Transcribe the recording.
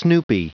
Snoopy.